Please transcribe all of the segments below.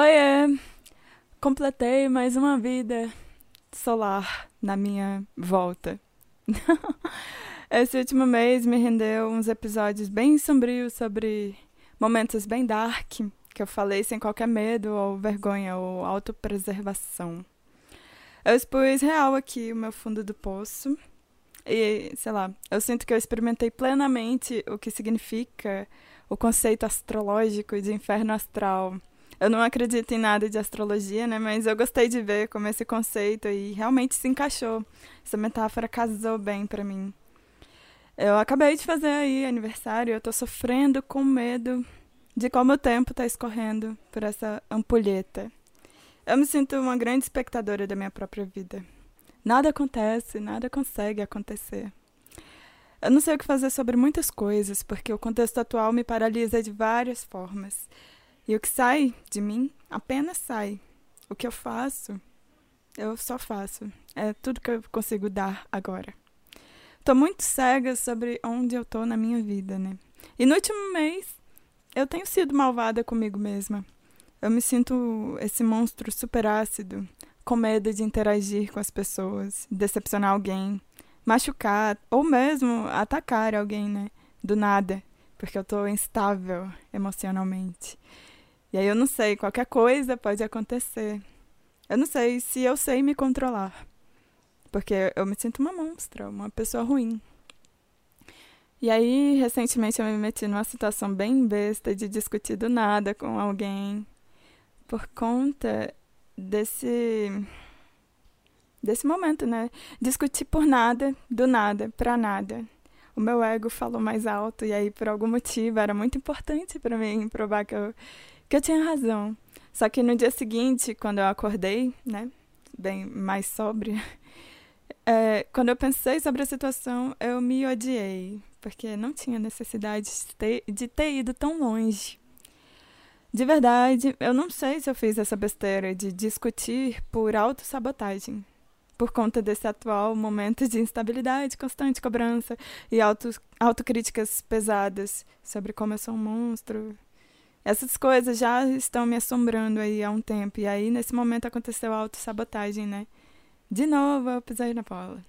Oiê! Completei mais uma vida solar na minha volta. Esse último mês me rendeu uns episódios bem sombrios sobre momentos bem dark, que eu falei sem qualquer medo ou vergonha ou autopreservação. Eu expus real aqui o meu fundo do poço e, sei lá, eu sinto que eu experimentei plenamente o que significa o conceito astrológico de inferno astral eu não acredito em nada de astrologia, né? Mas eu gostei de ver como esse conceito e realmente se encaixou. Essa metáfora casou bem para mim. Eu acabei de fazer aí aniversário, eu tô sofrendo com medo de como o tempo tá escorrendo por essa ampulheta. Eu me sinto uma grande espectadora da minha própria vida. Nada acontece, nada consegue acontecer. Eu não sei o que fazer sobre muitas coisas, porque o contexto atual me paralisa de várias formas. E o que sai de mim apenas sai. O que eu faço, eu só faço. É tudo que eu consigo dar agora. Tô muito cega sobre onde eu tô na minha vida, né? E no último mês, eu tenho sido malvada comigo mesma. Eu me sinto esse monstro super ácido, com medo de interagir com as pessoas, decepcionar alguém, machucar ou mesmo atacar alguém, né? Do nada, porque eu tô instável emocionalmente. E aí eu não sei, qualquer coisa pode acontecer. Eu não sei se eu sei me controlar. Porque eu me sinto uma monstra, uma pessoa ruim. E aí, recentemente, eu me meti numa situação bem besta de discutir do nada com alguém por conta desse desse momento, né? Discutir por nada, do nada, pra nada. O meu ego falou mais alto e aí por algum motivo era muito importante para mim provar que eu que eu tinha razão. Só que no dia seguinte, quando eu acordei, né, bem mais sóbria, é, quando eu pensei sobre a situação, eu me odiei, porque não tinha necessidade de ter, de ter ido tão longe. De verdade, eu não sei se eu fiz essa besteira de discutir por autossabotagem, por conta desse atual momento de instabilidade, constante cobrança e auto, autocríticas pesadas sobre como eu sou um monstro, essas coisas já estão me assombrando aí há um tempo. E aí, nesse momento, aconteceu a autossabotagem, né? De novo, eu pisei na bola.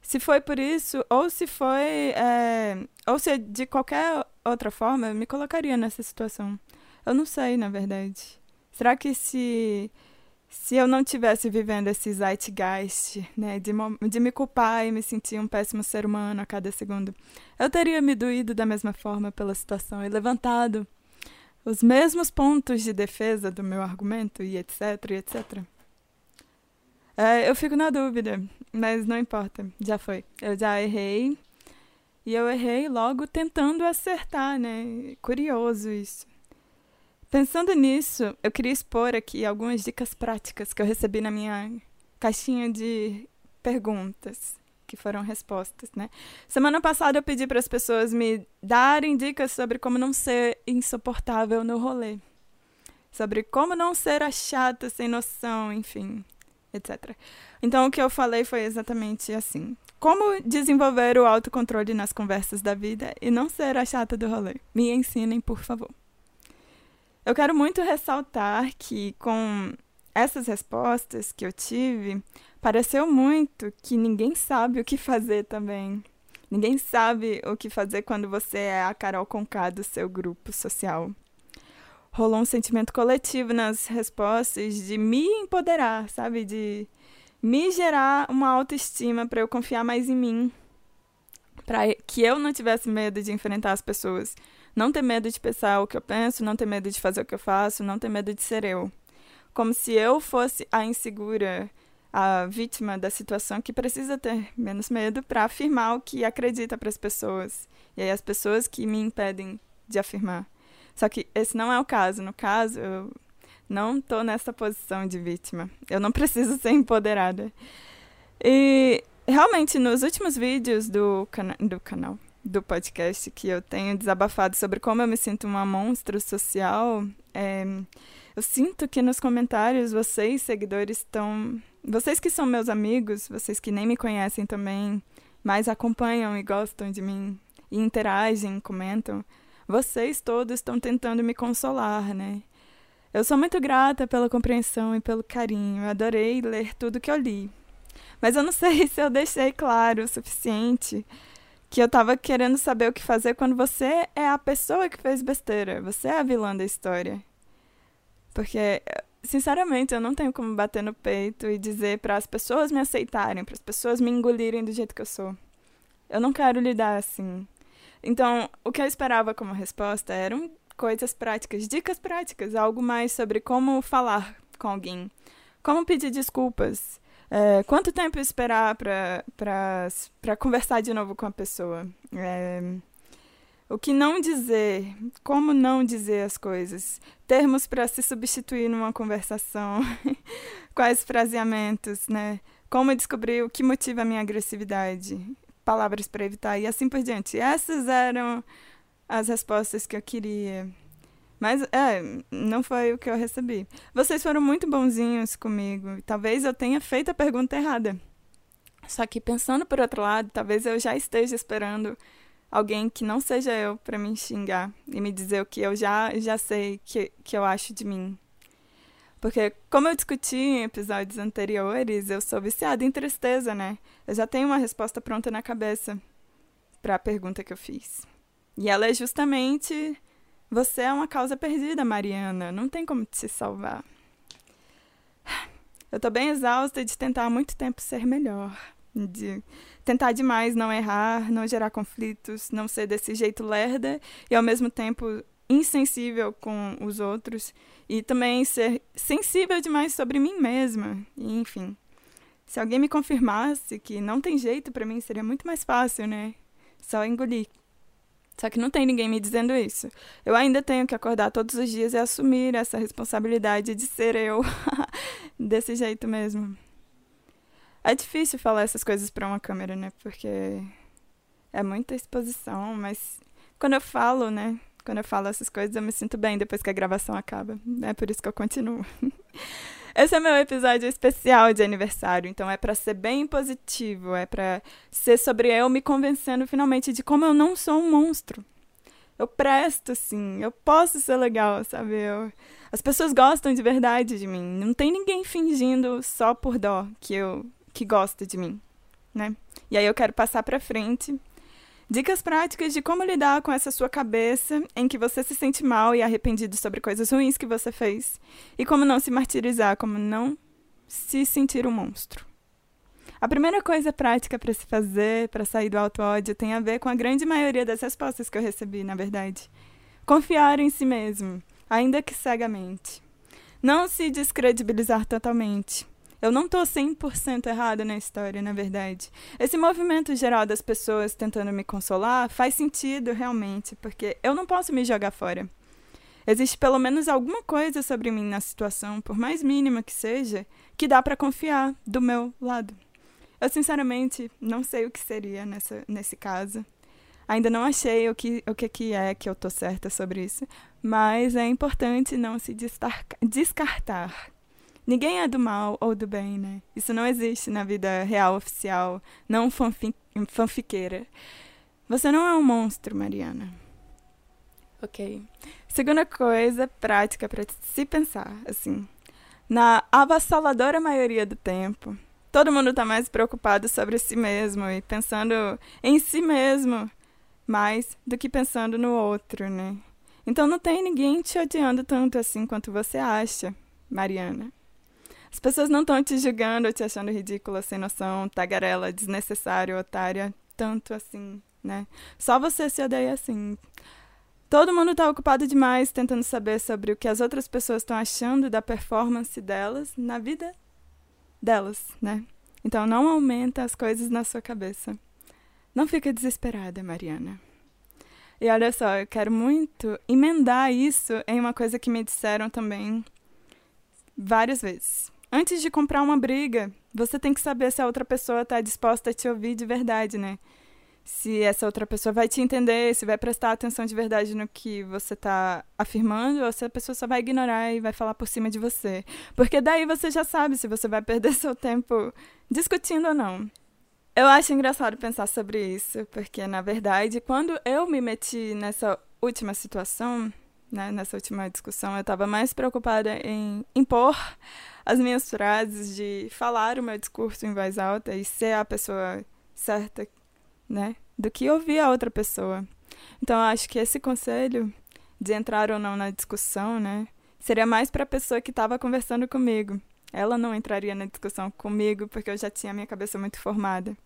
Se foi por isso, ou se foi. É, ou se de qualquer outra forma, eu me colocaria nessa situação. Eu não sei, na verdade. Será que se. Se eu não tivesse vivendo esse zeitgeist, né, de, de me culpar e me sentir um péssimo ser humano a cada segundo, eu teria me doído da mesma forma pela situação e levantado os mesmos pontos de defesa do meu argumento e etc, e etc. É, eu fico na dúvida, mas não importa, já foi. Eu já errei e eu errei logo tentando acertar, né? Curioso isso. Pensando nisso, eu queria expor aqui algumas dicas práticas que eu recebi na minha caixinha de perguntas que foram respostas, né? Semana passada eu pedi para as pessoas me darem dicas sobre como não ser insuportável no rolê. Sobre como não ser a chata, sem noção, enfim, etc. Então o que eu falei foi exatamente assim. Como desenvolver o autocontrole nas conversas da vida e não ser a chata do rolê? Me ensinem, por favor. Eu quero muito ressaltar que com essas respostas que eu tive, pareceu muito que ninguém sabe o que fazer também. Ninguém sabe o que fazer quando você é a Carol Conká do seu grupo social. Rolou um sentimento coletivo nas respostas de me empoderar, sabe? De me gerar uma autoestima para eu confiar mais em mim. Para que eu não tivesse medo de enfrentar as pessoas. Não ter medo de pensar o que eu penso, não ter medo de fazer o que eu faço, não ter medo de ser eu. Como se eu fosse a insegura a vítima da situação que precisa ter menos medo para afirmar o que acredita para as pessoas. E aí as pessoas que me impedem de afirmar. Só que esse não é o caso. No caso, eu não estou nessa posição de vítima. Eu não preciso ser empoderada. E realmente, nos últimos vídeos do, cana do canal, do podcast, que eu tenho desabafado sobre como eu me sinto uma monstro social, é, eu sinto que nos comentários vocês, seguidores, estão vocês que são meus amigos, vocês que nem me conhecem também, mas acompanham e gostam de mim, e interagem, comentam, vocês todos estão tentando me consolar, né? Eu sou muito grata pela compreensão e pelo carinho. Eu adorei ler tudo que eu li. Mas eu não sei se eu deixei claro o suficiente que eu tava querendo saber o que fazer quando você é a pessoa que fez besteira. Você é a vilã da história. Porque, sinceramente, eu não tenho como bater no peito e dizer para as pessoas me aceitarem, para as pessoas me engolirem do jeito que eu sou. Eu não quero lidar assim. Então, o que eu esperava como resposta eram coisas práticas, dicas práticas, algo mais sobre como falar com alguém, como pedir desculpas, é, quanto tempo esperar para conversar de novo com a pessoa. É, o que não dizer, como não dizer as coisas, termos para se substituir numa conversação, quais fraseamentos, né? Como descobrir o que motiva a minha agressividade, palavras para evitar e assim por diante. Essas eram as respostas que eu queria. Mas, é, não foi o que eu recebi. Vocês foram muito bonzinhos comigo. Talvez eu tenha feito a pergunta errada. Só que pensando por outro lado, talvez eu já esteja esperando alguém que não seja eu para me xingar e me dizer o que eu já, já sei que, que eu acho de mim. Porque, como eu discuti em episódios anteriores, eu sou viciada em tristeza, né? Eu já tenho uma resposta pronta na cabeça para a pergunta que eu fiz. E ela é justamente: você é uma causa perdida, Mariana. Não tem como te salvar. Eu tô bem exausta de tentar há muito tempo ser melhor. De tentar demais não errar, não gerar conflitos, não ser desse jeito lerda e ao mesmo tempo insensível com os outros e também ser sensível demais sobre mim mesma. E, enfim, se alguém me confirmasse que não tem jeito para mim, seria muito mais fácil, né? Só engolir. Só que não tem ninguém me dizendo isso. Eu ainda tenho que acordar todos os dias e assumir essa responsabilidade de ser eu desse jeito mesmo. É difícil falar essas coisas para uma câmera, né? Porque é muita exposição, mas quando eu falo, né? Quando eu falo essas coisas, eu me sinto bem depois que a gravação acaba. É por isso que eu continuo. Esse é meu episódio especial de aniversário, então é para ser bem positivo, é para ser sobre eu me convencendo finalmente de como eu não sou um monstro. Eu presto, sim, eu posso ser legal, sabe? Eu... As pessoas gostam de verdade de mim. Não tem ninguém fingindo só por dó que eu que gosta de mim, né? E aí eu quero passar para frente Dicas práticas de como lidar com essa sua cabeça em que você se sente mal e arrependido sobre coisas ruins que você fez. E como não se martirizar, como não se sentir um monstro. A primeira coisa prática para se fazer para sair do auto-ódio tem a ver com a grande maioria das respostas que eu recebi, na verdade. Confiar em si mesmo, ainda que cegamente. Não se descredibilizar totalmente. Eu não tô 100% errada na história, na verdade. Esse movimento geral das pessoas tentando me consolar faz sentido realmente, porque eu não posso me jogar fora. Existe pelo menos alguma coisa sobre mim na situação, por mais mínima que seja, que dá para confiar do meu lado. Eu sinceramente não sei o que seria nessa, nesse caso. Ainda não achei o que, o que, que é que eu tô certa sobre isso, mas é importante não se descartar Ninguém é do mal ou do bem, né? Isso não existe na vida real oficial, não fanfic fanfiqueira. Você não é um monstro, Mariana. Ok. Segunda coisa prática para se pensar, assim. Na avassaladora maioria do tempo, todo mundo está mais preocupado sobre si mesmo e pensando em si mesmo mais do que pensando no outro, né? Então não tem ninguém te odiando tanto assim quanto você acha, Mariana. As pessoas não estão te julgando te achando ridícula, sem noção, tagarela, desnecessária, otária, tanto assim, né? Só você se odeia assim. Todo mundo está ocupado demais tentando saber sobre o que as outras pessoas estão achando da performance delas na vida delas, né? Então não aumenta as coisas na sua cabeça. Não fica desesperada, Mariana. E olha só, eu quero muito emendar isso em uma coisa que me disseram também várias vezes. Antes de comprar uma briga, você tem que saber se a outra pessoa está disposta a te ouvir de verdade, né? Se essa outra pessoa vai te entender, se vai prestar atenção de verdade no que você está afirmando, ou se a pessoa só vai ignorar e vai falar por cima de você. Porque daí você já sabe se você vai perder seu tempo discutindo ou não. Eu acho engraçado pensar sobre isso, porque na verdade, quando eu me meti nessa última situação, né, nessa última discussão. Eu estava mais preocupada em impor as minhas frases, de falar o meu discurso em voz alta e ser a pessoa certa, né, do que ouvir a outra pessoa. Então, acho que esse conselho de entrar ou não na discussão, né, seria mais para a pessoa que estava conversando comigo. Ela não entraria na discussão comigo porque eu já tinha minha cabeça muito formada.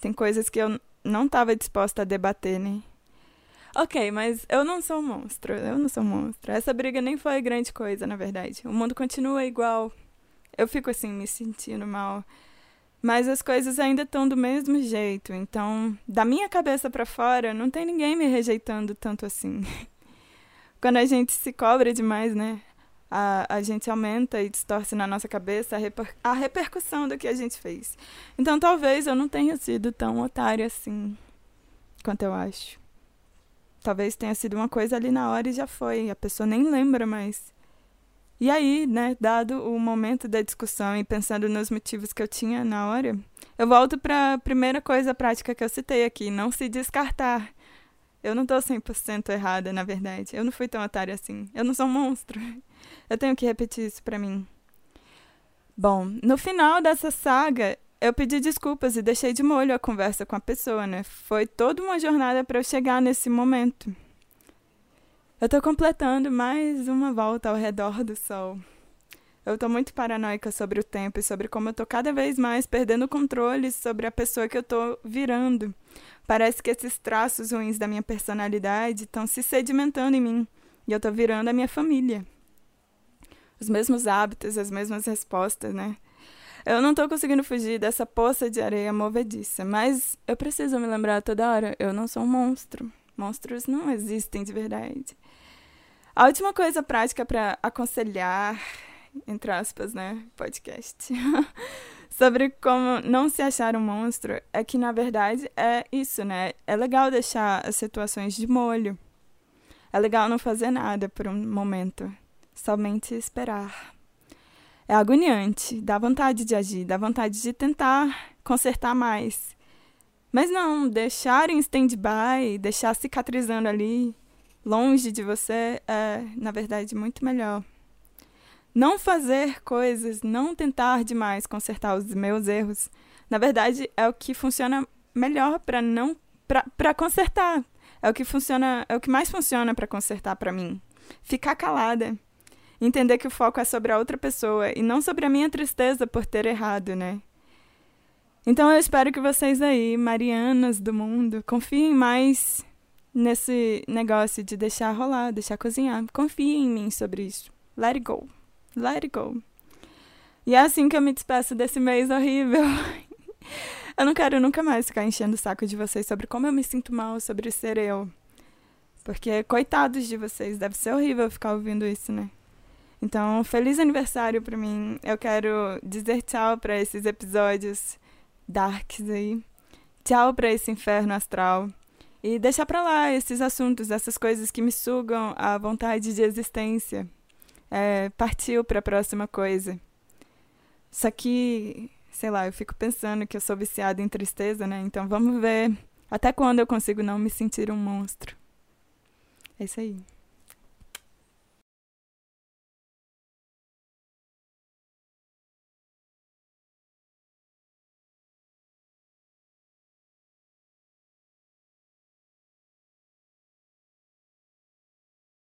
Tem coisas que eu não estava disposta a debater, né? Ok, mas eu não sou um monstro. Eu não sou um monstro. Essa briga nem foi grande coisa, na verdade. O mundo continua igual. Eu fico assim, me sentindo mal. Mas as coisas ainda estão do mesmo jeito. Então, da minha cabeça para fora, não tem ninguém me rejeitando tanto assim. Quando a gente se cobra demais, né? A, a gente aumenta e distorce na nossa cabeça a, reper, a repercussão do que a gente fez. Então, talvez eu não tenha sido tão otário assim quanto eu acho. Talvez tenha sido uma coisa ali na hora e já foi. A pessoa nem lembra mais. E aí, né, dado o momento da discussão e pensando nos motivos que eu tinha na hora, eu volto para a primeira coisa prática que eu citei aqui, não se descartar. Eu não tô 100% errada, na verdade. Eu não fui tão otária assim. Eu não sou um monstro. Eu tenho que repetir isso para mim. Bom, no final dessa saga, eu pedi desculpas e deixei de molho a conversa com a pessoa, né? Foi toda uma jornada para eu chegar nesse momento. Eu tô completando mais uma volta ao redor do sol. Eu tô muito paranoica sobre o tempo e sobre como eu tô cada vez mais perdendo o controle sobre a pessoa que eu tô virando. Parece que esses traços ruins da minha personalidade estão se sedimentando em mim e eu tô virando a minha família. Os mesmos hábitos, as mesmas respostas, né? Eu não tô conseguindo fugir dessa poça de areia movediça, mas eu preciso me lembrar toda hora, eu não sou um monstro. Monstros não existem de verdade. A última coisa prática para aconselhar, entre aspas, né, podcast, sobre como não se achar um monstro é que, na verdade, é isso, né? É legal deixar as situações de molho. É legal não fazer nada por um momento, somente esperar é agoniante, dá vontade de agir, dá vontade de tentar consertar mais. Mas não, deixar em stand-by, deixar cicatrizando ali, longe de você, é, na verdade, muito melhor. Não fazer coisas, não tentar demais consertar os meus erros, na verdade, é o que funciona melhor para não para consertar. É o que funciona, é o que mais funciona para consertar para mim. Ficar calada entender que o foco é sobre a outra pessoa e não sobre a minha tristeza por ter errado, né? Então eu espero que vocês aí, Marianas do mundo, confiem mais nesse negócio de deixar rolar, deixar cozinhar. Confiem em mim sobre isso. Let it go. Let it go. E é assim que eu me despeço desse mês horrível. eu não quero nunca mais ficar enchendo o saco de vocês sobre como eu me sinto mal sobre ser eu. Porque, coitados de vocês, deve ser horrível ficar ouvindo isso, né? Então, feliz aniversário para mim. Eu quero dizer tchau para esses episódios darks aí. Tchau para esse inferno astral. E deixar para lá esses assuntos, essas coisas que me sugam a vontade de existência. É, partiu para a próxima coisa. Só que, sei lá, eu fico pensando que eu sou viciada em tristeza, né? Então vamos ver até quando eu consigo não me sentir um monstro. É isso aí.